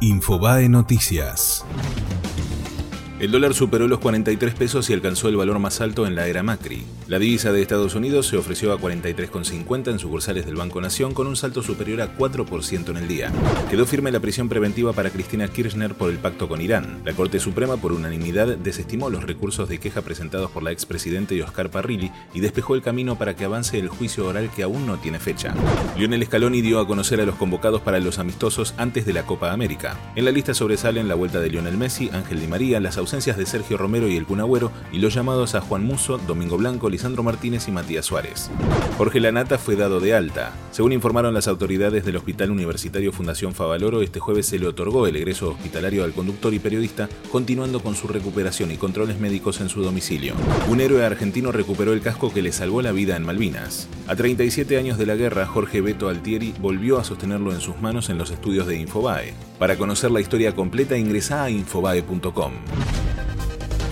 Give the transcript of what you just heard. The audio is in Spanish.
Infobae Noticias. El dólar superó los 43 pesos y alcanzó el valor más alto en la era Macri. La divisa de Estados Unidos se ofreció a 43,50 en sucursales del Banco Nación con un salto superior a 4% en el día. Quedó firme la prisión preventiva para Cristina Kirchner por el pacto con Irán. La Corte Suprema por unanimidad desestimó los recursos de queja presentados por la expresidente y Oscar Parrilli y despejó el camino para que avance el juicio oral que aún no tiene fecha. Lionel Scaloni dio a conocer a los convocados para los amistosos antes de la Copa América. En la lista sobresalen la vuelta de Lionel Messi, Ángel Di María, las ausencias de Sergio Romero y el Cunagüero y los llamados a Juan Muso, Domingo Blanco, Lisandro Martínez y Matías Suárez. Jorge Lanata fue dado de alta. Según informaron las autoridades del Hospital Universitario Fundación Favaloro, este jueves se le otorgó el egreso hospitalario al conductor y periodista, continuando con su recuperación y controles médicos en su domicilio. Un héroe argentino recuperó el casco que le salvó la vida en Malvinas. A 37 años de la guerra, Jorge Beto Altieri volvió a sostenerlo en sus manos en los estudios de Infobae. Para conocer la historia completa ingresa a infobae.com